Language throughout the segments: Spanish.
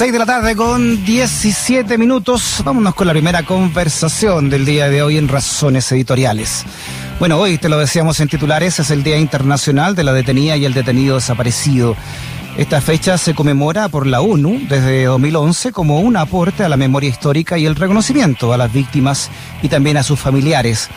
6 de la tarde con 17 minutos. Vámonos con la primera conversación del día de hoy en Razones Editoriales. Bueno, hoy te lo decíamos en titulares, es el Día Internacional de la Detenida y el Detenido Desaparecido. Esta fecha se conmemora por la ONU desde 2011 como un aporte a la memoria histórica y el reconocimiento a las víctimas y también a sus familiares.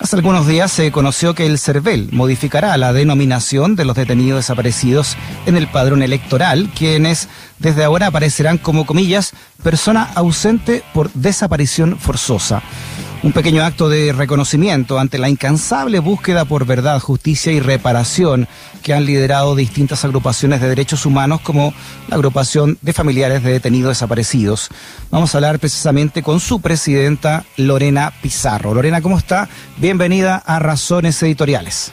Hace algunos días se conoció que el CERVEL modificará la denominación de los detenidos desaparecidos en el padrón electoral, quienes desde ahora aparecerán como comillas persona ausente por desaparición forzosa un pequeño acto de reconocimiento ante la incansable búsqueda por verdad, justicia y reparación que han liderado distintas agrupaciones de derechos humanos como la agrupación de familiares de detenidos desaparecidos. Vamos a hablar precisamente con su presidenta Lorena Pizarro. Lorena, ¿cómo está? Bienvenida a Razones Editoriales.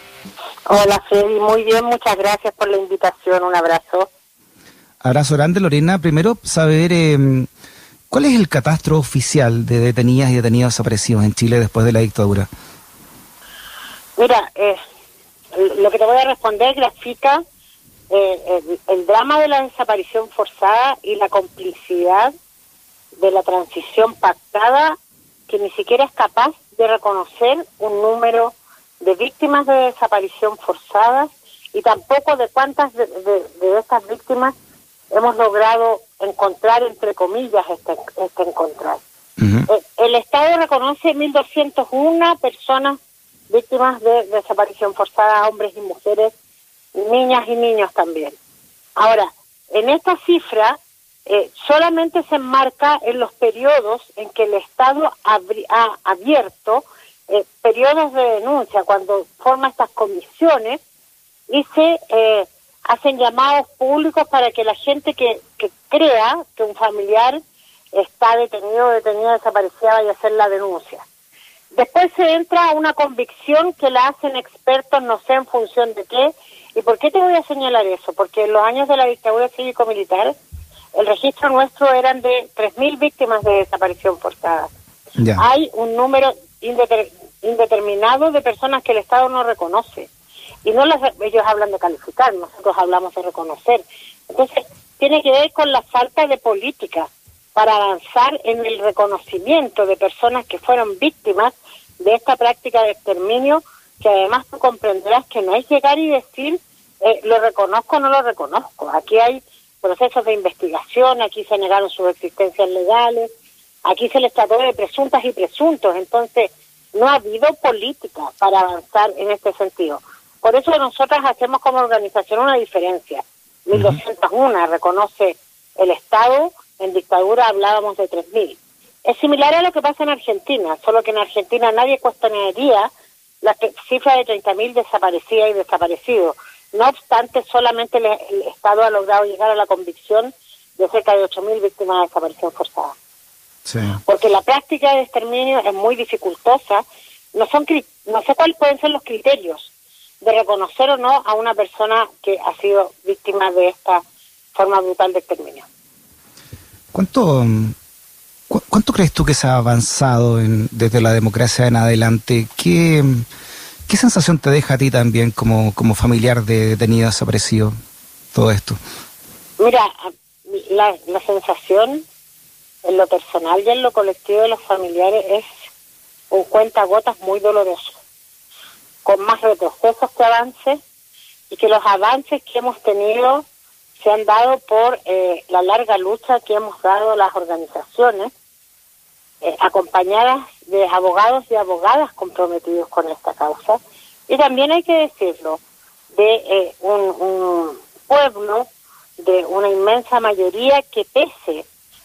Hola Freddy, muy bien, muchas gracias por la invitación, un abrazo. Abrazo grande Lorena, primero saber... Eh, ¿Cuál es el catastro oficial de detenidas y detenidos desaparecidos en Chile después de la dictadura? Mira, eh, lo que te voy a responder grafica eh, el, drama de la desaparición forzada y la complicidad de la transición pactada que ni siquiera es capaz de reconocer un número de víctimas de desaparición forzada y tampoco de cuántas de estas víctimas hemos logrado encontrar, entre comillas, este, este encontrar. Eh, el, Estado reconoce 1.201 personas víctimas de desaparición forzada, hombres y mujeres, niñas y niños también. Ahora, en esta cifra eh, solamente se enmarca en los periodos en que el Estado ha abierto eh, periodos de denuncia, cuando forma estas comisiones y se hacen llamados públicos para que la gente que, que crea que un familiar está detenido o detenida desaparecida vaya a hacer la denuncia. Después se entra a una convicción que la hacen expertos, no sé en función de qué. ¿Y por qué te voy a señalar eso? Porque en los años de la dictadura cívico-militar, el registro nuestro eran de 3.000 víctimas de desaparición forzada. Hay un número indeterminado de personas que el Estado no reconoce y no ellos hablan de calificar, nosotros hablamos de reconocer. Entonces, tiene que ver con la falta de política para avanzar en el reconocimiento de personas que fueron víctimas de esta práctica de exterminio, que además tú comprenderás que no es llegar y decir eh, lo reconozco o no lo reconozco. Aquí hay procesos de investigación, aquí se negaron sus existencias legales, aquí se les trató de presuntas y presuntos, entonces no ha habido política para avanzar en este sentido. Por eso nosotras hacemos como organización una diferencia. 1201 reconoce el Estado, en dictadura hablábamos de 3000. Es similar a lo que pasa en Argentina, solo que en Argentina nadie cuestionaría la cifra de 30.000 desaparecidas y desaparecidos. No obstante, solamente el, Estado ha logrado llegar a la convicción de cerca de 8.000 víctimas de desaparición forzada. Porque la práctica de exterminio es muy dificultosa. No, son, no sé cuáles pueden ser los criterios de reconocer o no a una persona que ha sido víctima de esta forma brutal de exterminio. ¿Cuánto, cuánto crees tú que se ha avanzado desde la democracia en adelante? ¿Qué, ¿Qué sensación te deja a ti también como, como familiar de detenido desaparecido todo esto? Mira, la, la sensación en lo personal y en lo colectivo de los familiares es un cuentagotas muy doloroso con más retrocesos que avances y que los avances que hemos tenido se han dado por eh, la larga lucha que hemos dado las organizaciones, eh, acompañadas de abogados y abogadas comprometidos con esta causa. Y también hay que decirlo, de eh, un, un pueblo, de una inmensa mayoría que pese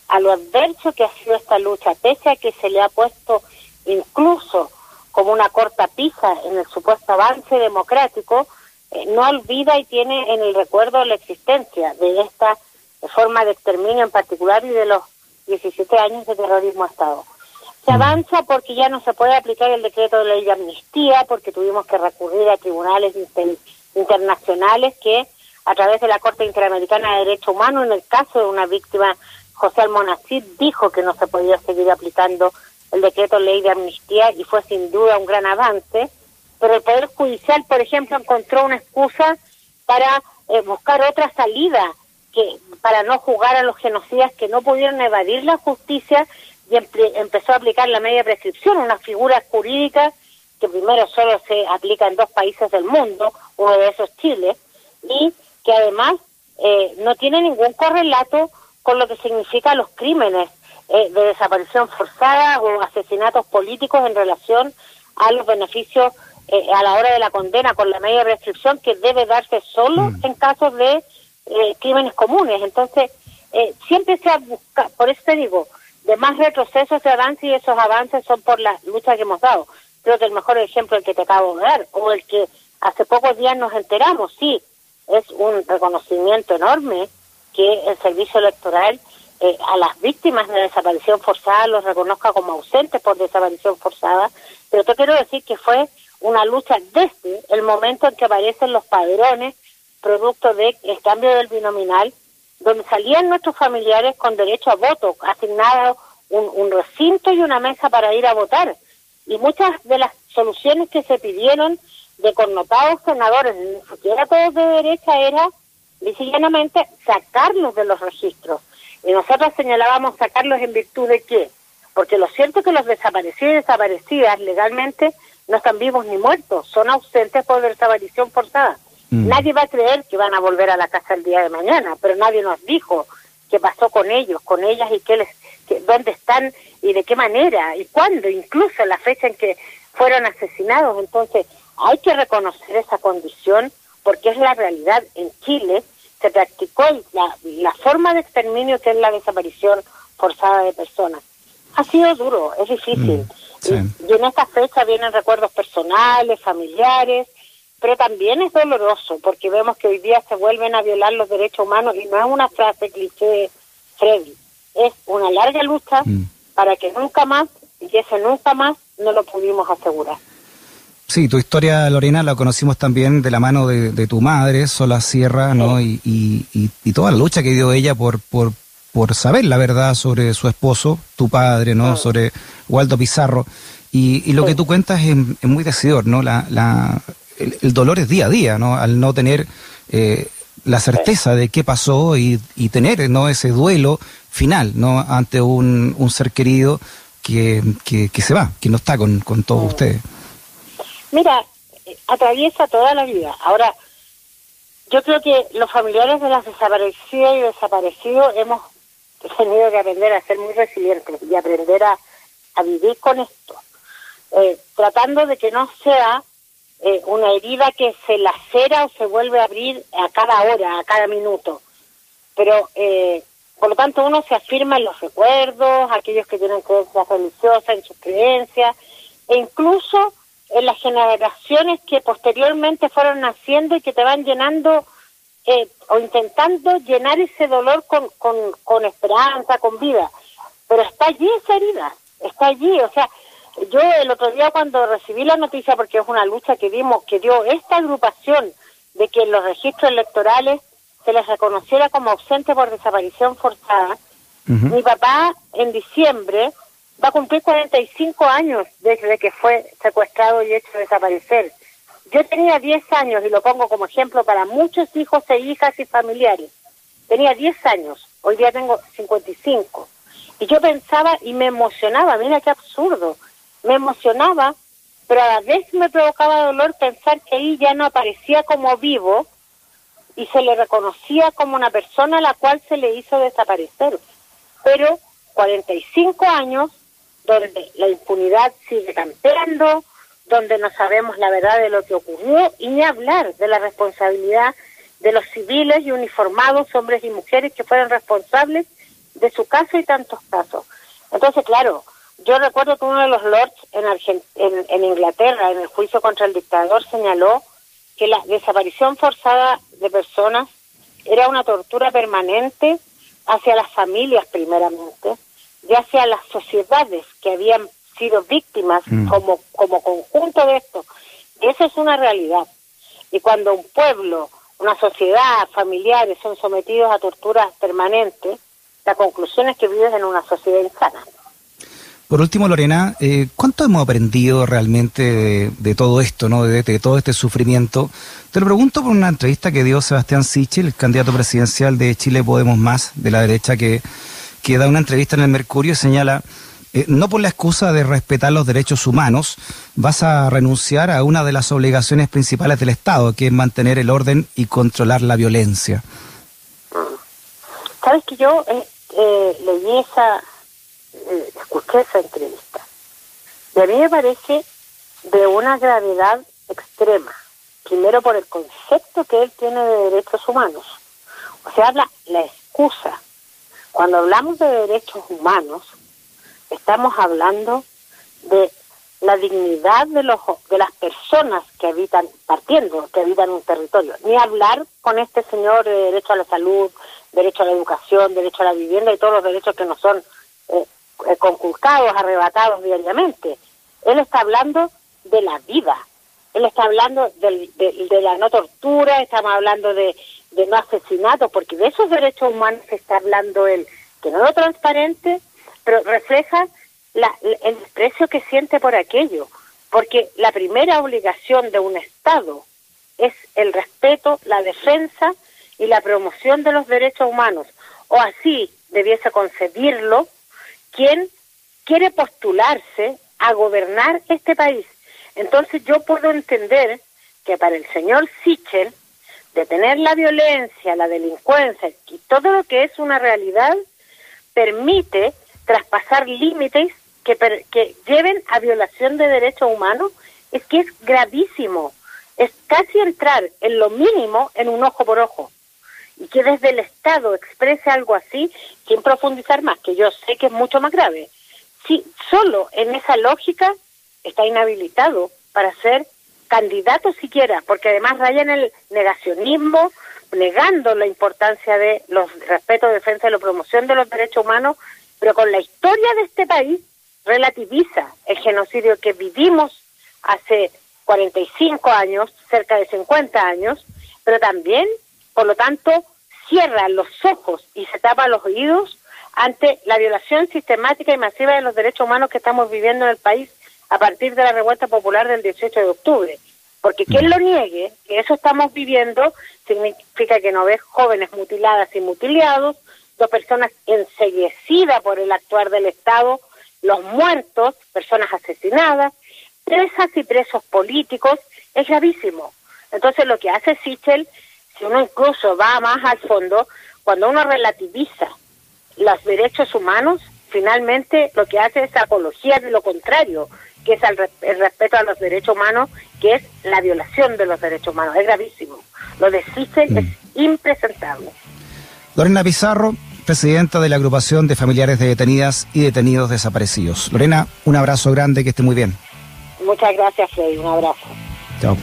a lo adverso que ha sido esta lucha, pese a que se le ha puesto incluso como una corta pija en el supuesto avance democrático, eh, no olvida y tiene en el recuerdo la existencia de esta forma de exterminio en particular y de los 17 años de terrorismo a Estado. Se mm. avanza porque ya no se puede aplicar el decreto de ley de amnistía, porque tuvimos que recurrir a tribunales internacionales que, a través de la Corte Interamericana de Derechos Humanos, en el caso de una víctima, José Almonacid, dijo que no se podía seguir aplicando el decreto ley de amnistía y fue sin duda un gran avance, pero el Poder Judicial, por ejemplo, encontró una excusa para eh, buscar otra salida que para no juzgar a los genocidas que no pudieron evadir la justicia y empezó a aplicar la media prescripción, una figura jurídica que primero solo se aplica en dos países del mundo, uno de esos Chile, y que además eh, no tiene ningún correlato con lo que significa los crímenes eh, de desaparición forzada o asesinatos políticos en relación a los beneficios eh, a la hora de la condena con la media prescripción que debe darse solo mm. en casos de crímenes comunes. Entonces, siempre se ha buscado, por eso te digo, de más retrocesos de avance y esos avances son por la lucha que hemos dado. Creo que el mejor ejemplo es el que te acabo de dar, o el que hace pocos días nos enteramos, sí, es un reconocimiento enorme que el servicio electoral eh, a las víctimas de desaparición forzada los reconozca como ausentes por desaparición forzada, pero te quiero decir que fue una lucha desde el momento en que aparecen los padrones producto del cambio del binominal, donde salían nuestros familiares con derecho a voto, asignado un, recinto y una mesa para ir a votar. Y muchas de las soluciones que se pidieron de connotados senadores, ni siquiera todos de derecha, era llanamente sacarlos de los registros. Y nosotros señalábamos sacarlos en virtud de qué? Porque lo cierto es que los desaparecidos y desaparecidas legalmente no están vivos ni muertos, son ausentes por desaparición forzada. Mm. Nadie va a creer que van a volver a la casa el día de mañana, pero nadie nos dijo qué pasó con ellos, con ellas y qué les, dónde están y de qué manera y cuándo, incluso la fecha en que fueron asesinados. Entonces, hay que reconocer esa condición porque es la realidad. En Chile se practicó la, la forma de exterminio que es la desaparición forzada de personas. Ha sido duro, es difícil. Mm, y, en esta fecha vienen recuerdos personales, familiares, pero también es doloroso porque vemos que hoy día se vuelven a violar los derechos humanos y no es una frase cliché, Freddy, es una larga lucha mm. para que nunca más, y ese nunca más, no lo pudimos asegurar. Sí, tu historia, Lorena, la conocimos también de la mano de, tu madre, Sola Sierra, ¿no? Y, y, toda la lucha que dio ella por, por, por saber la verdad sobre su esposo, tu padre, ¿no? Sobre Waldo Pizarro. Y, lo que tú cuentas es, muy decidor, ¿no? La, la, el, dolor es día a día, ¿no? Al no tener eh, la certeza de qué pasó y, tener, ¿no? Ese duelo final, ¿no? Ante un, un ser querido que, que, que, se va, que no está con, con todos ustedes. Mira, atraviesa toda la vida. Ahora, yo creo que los familiares de las desaparecidas y desaparecidos hemos tenido que aprender a ser muy resilientes y aprender a, vivir con esto, eh, tratando de que no sea eh, una herida que se lacera o se vuelve a abrir a cada hora, a cada minuto. Pero, eh, por lo tanto, uno se afirma en los recuerdos, aquellos que tienen creencias religiosas, en sus creencias, e incluso en las generaciones que posteriormente fueron naciendo y que te van llenando eh, o intentando llenar ese dolor con, con, con esperanza, con vida. Pero está allí esa herida, está allí. O sea, yo el otro día cuando recibí la noticia, porque es una lucha que dimos, que dio esta agrupación de que en los registros electorales se les reconociera como ausente por desaparición forzada, mi papá en diciembre va a cumplir 45 años desde que fue secuestrado y hecho desaparecer. Yo tenía 10 años, y lo pongo como ejemplo para muchos hijos e hijas y familiares. Tenía 10 años, hoy día tengo 55. Y yo pensaba y me emocionaba, mira qué absurdo, me emocionaba, pero a la vez me provocaba dolor pensar que ahí ya no aparecía como vivo y se le reconocía como una persona a la cual se le hizo desaparecer. Pero 45 años donde la impunidad sigue campeando, donde no sabemos la verdad de lo que ocurrió y ni hablar de la responsabilidad de los civiles y uniformados, hombres y mujeres que fueron responsables de su caso y tantos casos. Entonces, claro, yo recuerdo que uno de los lords en, en, Inglaterra, en el juicio contra el dictador, señaló que la desaparición forzada de personas era una tortura permanente hacia las familias primeramente, ya sea las sociedades que habían sido víctimas mm. como, como conjunto de esto. Eso es una realidad. Y cuando un pueblo, una sociedad, familiares son sometidos a torturas permanentes, la conclusión es que vives en una sociedad insana. Por último, Lorena, eh, ¿cuánto hemos aprendido realmente de, todo esto, ¿no? De, todo este sufrimiento? Te lo pregunto por una entrevista que dio Sebastián Sichel, el candidato presidencial de Chile Podemos Más, de la derecha, que, que da una entrevista en el Mercurio y señala, eh, no por la excusa de respetar los derechos humanos, vas a renunciar a una de las obligaciones principales del Estado, que es mantener el orden y controlar la violencia. Sabes que yo eh, eh leí esa, escuché esa entrevista. Y a mí me parece de una gravedad extrema. Primero por el concepto que él tiene de derechos humanos. O sea, habla la excusa. Cuando hablamos de derechos humanos, estamos hablando de la dignidad de los de las personas que habitan partiendo que habitan un territorio ni hablar con este señor de derecho a la salud derecho a la educación derecho a la vivienda y todos los derechos que nos son eh, eh, conculcados, arrebatados diariamente. Él está hablando de la vida, él está hablando de, la no tortura, estamos hablando de, no asesinato, porque de esos derechos humanos está hablando él, que no es transparente, pero refleja el desprecio que siente por aquello, porque la primera obligación de un Estado es el respeto, la defensa y la promoción de los derechos humanos, o así debiese concebirlo quien quiere postularse a gobernar este país. Entonces yo puedo entender que para el señor Sichel, detener la violencia, la delincuencia y todo lo que es una realidad, permite traspasar límites que, que lleven a violación de derechos humanos, es que es gravísimo. Es casi entrar en lo mínimo en un ojo por ojo y que desde el Estado exprese algo así, sin profundizar más, que yo sé que es mucho más grave. Si solo en esa lógica está inhabilitado para ser candidato siquiera, porque además raya en el negacionismo, negando la importancia de los respeto, defensa y la promoción de los derechos humanos, pero con la historia de este país relativiza el genocidio que vivimos hace 45 años, cerca de 50 años, pero también por lo tanto, cierra los ojos y se tapa los oídos ante la violación sistemática y masiva de los derechos humanos que estamos viviendo en el país a partir de la revuelta popular del 18 de octubre. Porque quien lo niegue, que eso estamos viviendo, significa que no ves jóvenes mutiladas y mutilados, dos personas enseguecidas por el actuar del Estado, los muertos, personas asesinadas, presas y presos políticos, es gravísimo. Entonces lo que hace Sichel si uno incluso va más al fondo, cuando uno relativiza los derechos humanos, finalmente lo que hace es apología de lo contrario, que es el, respeto a los derechos humanos, que es la violación de los derechos humanos. Es gravísimo. Lo de CICEL es mm. impresentable. Lorena Pizarro, presidenta de la agrupación de familiares de detenidas y detenidos desaparecidos. Lorena, un abrazo grande, que esté muy bien. Muchas gracias, Freddy. Un abrazo. Chao.